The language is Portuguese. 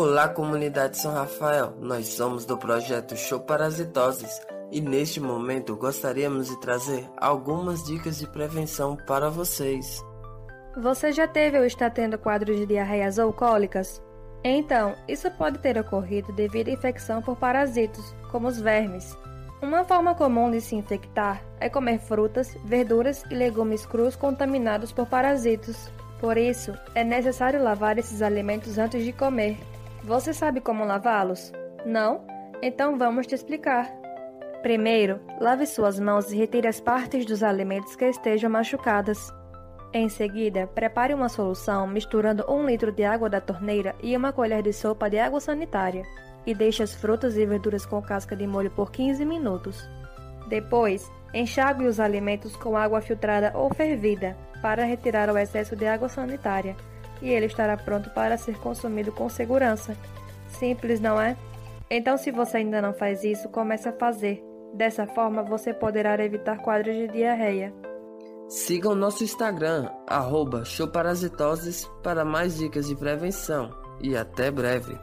Olá, comunidade São Rafael. Nós somos do projeto Show Parasitoses e neste momento gostaríamos de trazer algumas dicas de prevenção para vocês. Você já teve ou está tendo quadros de diarreias ou cólicas? Então, isso pode ter ocorrido devido à infecção por parasitos, como os vermes. Uma forma comum de se infectar é comer frutas, verduras e legumes crus contaminados por parasitos. Por isso, é necessário lavar esses alimentos antes de comer você sabe como lavá-los? Não? Então vamos te explicar. Primeiro, lave suas mãos e retire as partes dos alimentos que estejam machucadas. Em seguida, prepare uma solução misturando um litro de água da torneira e uma colher de sopa de água sanitária e deixe as frutas e verduras com casca de molho por 15 minutos. Depois, enxague os alimentos com água filtrada ou fervida para retirar o excesso de água sanitária e ele estará pronto para ser consumido com segurança. Simples, não é? Então, se você ainda não faz isso, comece a fazer. Dessa forma, você poderá evitar quadros de diarreia. Siga o nosso Instagram, showparasitoses, para mais dicas de prevenção. E até breve!